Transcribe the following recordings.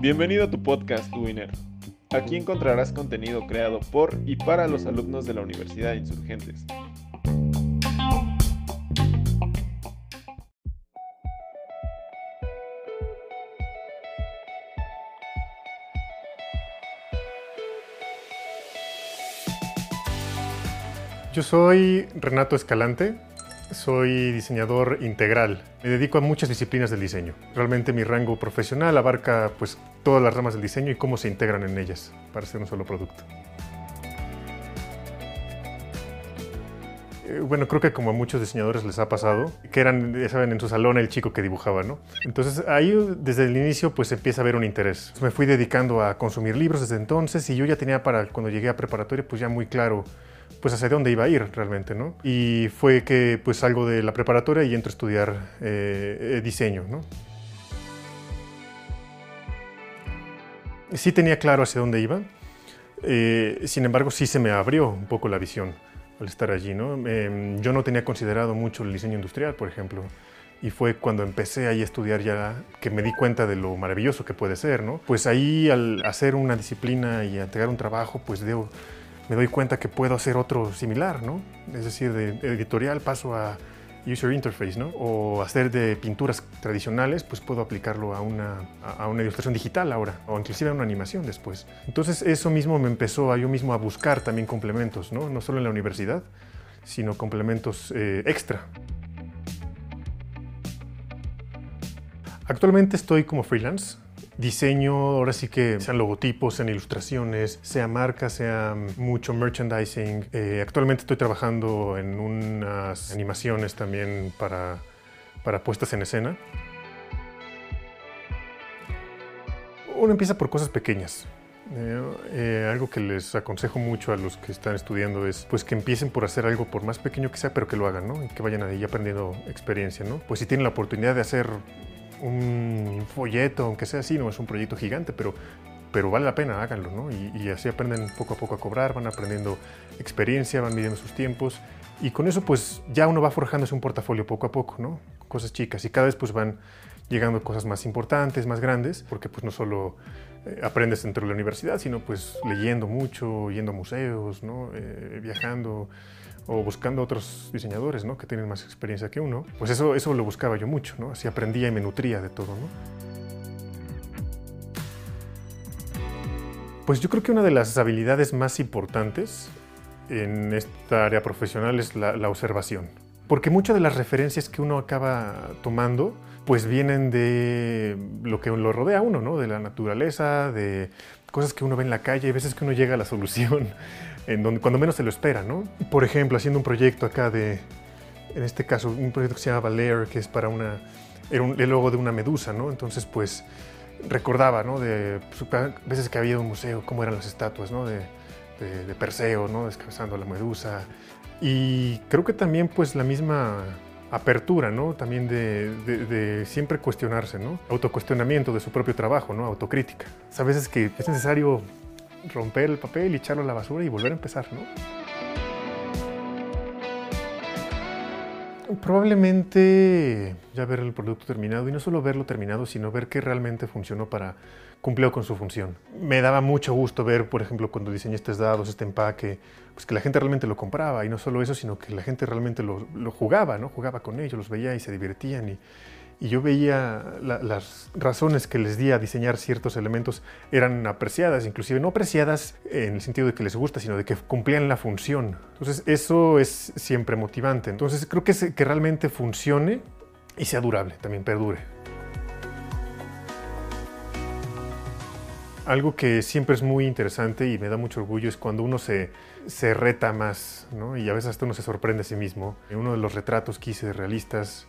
Bienvenido a tu podcast Winner. Aquí encontrarás contenido creado por y para los alumnos de la Universidad de Insurgentes. Yo soy Renato Escalante, soy diseñador integral. Me dedico a muchas disciplinas del diseño. Realmente mi rango profesional abarca pues, todas las ramas del diseño y cómo se integran en ellas para hacer un solo producto. Eh, bueno, creo que como a muchos diseñadores les ha pasado, que eran, ya saben, en su salón el chico que dibujaba, ¿no? Entonces ahí desde el inicio pues empieza a haber un interés. Me fui dedicando a consumir libros desde entonces y yo ya tenía para cuando llegué a preparatoria pues ya muy claro pues hacia dónde iba a ir realmente, ¿no? Y fue que pues salgo de la preparatoria y entro a estudiar eh, eh, diseño, ¿no? Sí tenía claro hacia dónde iba, eh, sin embargo sí se me abrió un poco la visión al estar allí, ¿no? Em, yo no tenía considerado mucho el diseño industrial, por ejemplo, y fue cuando empecé ahí a estudiar ya que me di cuenta de lo maravilloso que puede ser, ¿no? Pues ahí al hacer una disciplina y entregar un trabajo, pues debo me doy cuenta que puedo hacer otro similar, ¿no? Es decir, de editorial paso a user interface, ¿no? O hacer de pinturas tradicionales, pues puedo aplicarlo a una, a una ilustración digital ahora, o inclusive a una animación después. Entonces eso mismo me empezó a yo mismo a buscar también complementos, ¿no? No solo en la universidad, sino complementos eh, extra. Actualmente estoy como freelance, diseño, ahora sí que sean logotipos, sean ilustraciones, sea marca, sea mucho merchandising. Eh, actualmente estoy trabajando en unas animaciones también para, para puestas en escena. Uno empieza por cosas pequeñas. Eh, algo que les aconsejo mucho a los que están estudiando es pues que empiecen por hacer algo por más pequeño que sea, pero que lo hagan, ¿no? Y que vayan ahí aprendiendo experiencia, ¿no? Pues si tienen la oportunidad de hacer un folleto, aunque sea así, no es un proyecto gigante, pero, pero vale la pena, háganlo, ¿no? Y, así aprenden poco a poco a cobrar, van aprendiendo experiencia, van midiendo sus tiempos y con eso pues ya uno va forjándose un portafolio poco a poco, ¿no? Cosas chicas y cada vez pues van llegando cosas más importantes, más grandes, porque pues no solo eh, aprendes dentro de la universidad, sino pues leyendo mucho, yendo a museos, ¿no? Eh, viajando o buscando otros diseñadores ¿no? que tienen más experiencia que uno, pues eso, eso lo buscaba yo mucho, ¿no? así aprendía y me nutría de todo. ¿no? Pues yo creo que una de las habilidades más importantes en esta área profesional es la, observación, porque muchas de las referencias que uno acaba tomando pues vienen de lo que lo rodea a uno, ¿no? de la naturaleza, de cosas que uno ve en la calle, hay veces que uno llega a la solución en donde cuando menos se lo espera, ¿no? Por ejemplo, haciendo un proyecto acá de, en este caso, un proyecto que se llama Lair, que es para una, era un, el logo de una medusa, ¿no? Entonces, pues, recordaba, ¿no? De pues, veces que había un museo, cómo eran las estatuas, ¿no? De, de, Perseo, ¿no? Descabezando a la medusa. Y creo que también, pues, la misma apertura, ¿no? También de, de, siempre cuestionarse, ¿no? Autocuestionamiento de su propio trabajo, ¿no? Autocrítica. a veces que es necesario romper el papel y echarlo a la basura y volver a empezar, ¿no? Probablemente ya ver el producto terminado y no solo verlo terminado, sino ver que realmente funcionó para cumplir con su función. Me daba mucho gusto ver, por ejemplo, cuando diseñé estos dados, este empaque, pues que la gente realmente lo compraba y no solo eso, sino que la gente realmente lo, lo jugaba, ¿no? Jugaba con ellos, los veía y se divertían y, y yo veía las razones que les di a diseñar ciertos elementos eran apreciadas, inclusive no apreciadas en el sentido de que les gusta, sino de que cumplían la función. Entonces eso es siempre motivante. Entonces creo que, que realmente funcione y sea durable, también perdure. Algo que siempre es muy interesante y me da mucho orgullo es cuando uno se, se reta más, ¿no? y a veces hasta uno se sorprende a sí mismo. Uno de los retratos que hice de realistas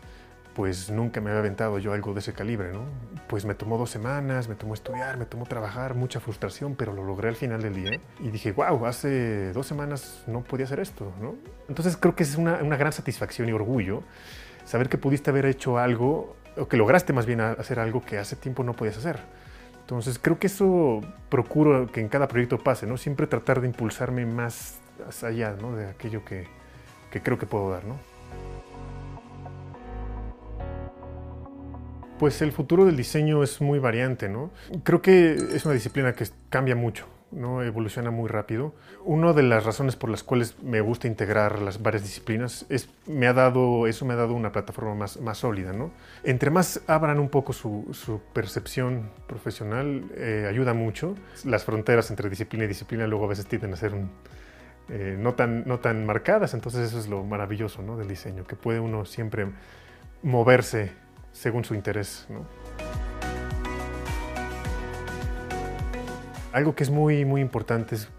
pues nunca me había aventado yo algo de ese calibre, ¿no? Pues me tomó dos semanas, me tomó estudiar, me tomó trabajar, mucha frustración, pero lo logré al final del día. Y dije, wow, hace dos semanas no podía hacer esto, ¿no? Entonces creo que es una, una gran satisfacción y orgullo saber que pudiste haber hecho algo, o que lograste más bien hacer algo que hace tiempo no podías hacer. Entonces creo que eso procuro que en cada proyecto pase, ¿no? Siempre tratar de impulsarme más allá, ¿no? De aquello que, que creo que puedo dar, ¿no? Pues el futuro del diseño es muy variante, ¿no? Creo que es una disciplina que cambia mucho. ¿no? evoluciona muy rápido. Una de las razones por las cuales me gusta integrar las varias disciplinas es me ha dado eso me ha dado una plataforma más, más sólida, ¿no? Entre más abran un poco su, percepción profesional eh, ayuda mucho. Las fronteras entre disciplina y disciplina luego a veces tienden a ser eh, no, tan, no tan marcadas, entonces eso es lo maravilloso ¿no? del diseño, que puede uno siempre moverse según su interés. ¿no? Algo que es muy, muy importante es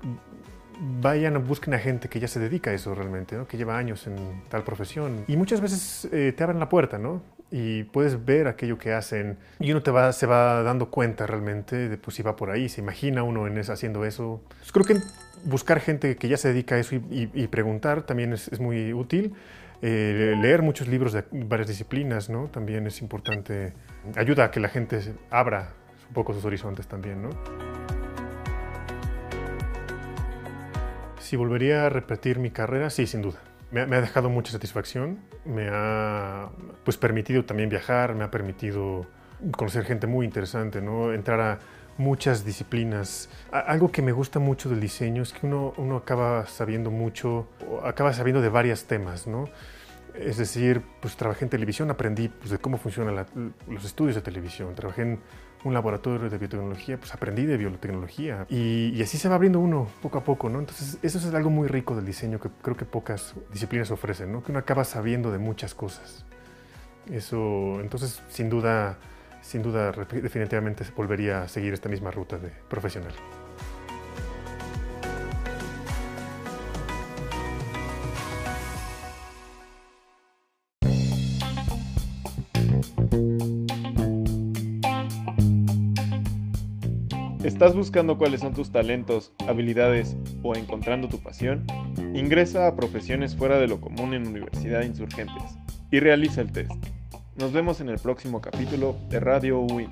vayan, busquen a gente que ya se dedica a eso realmente, ¿no? que lleva años en tal profesión. Y muchas veces eh, te abren la puerta, ¿no? Y puedes ver aquello que hacen y uno te va, se va dando cuenta realmente de pues, si va por ahí, se imagina uno en haciendo eso. Pues, creo que buscar gente que ya se dedica a eso y, preguntar también es muy útil. Eh, leer muchos libros de varias disciplinas. También es importante. Ayuda a que la gente abra un poco sus horizontes también. Si volvería a repetir mi carrera, sí, sin duda. Me ha, dejado mucha satisfacción, me ha pues, permitido también viajar, me ha permitido conocer gente muy interesante, entrar a muchas disciplinas. Algo que me gusta mucho del diseño es que uno, uno acaba sabiendo mucho, acaba sabiendo de varios temas, ¿no? Es decir, pues trabajé en televisión, aprendí pues, de cómo funcionan los estudios de televisión, trabajé en un laboratorio de biotecnología, pues aprendí de biotecnología. Y, así se va abriendo uno poco a poco, ¿no? Entonces, eso es algo muy rico del diseño que creo que pocas disciplinas ofrecen, ¿no? Que uno acaba sabiendo de muchas cosas. Eso, entonces, sin duda, sin duda, definitivamente volvería a seguir esta misma ruta de profesional. ¿Estás buscando cuáles son tus talentos, habilidades o encontrando tu pasión? Ingresa a Profesiones Fuera de lo Común en Universidad Insurgentes y realiza el test. Nos vemos en el próximo capítulo de Radio UIN.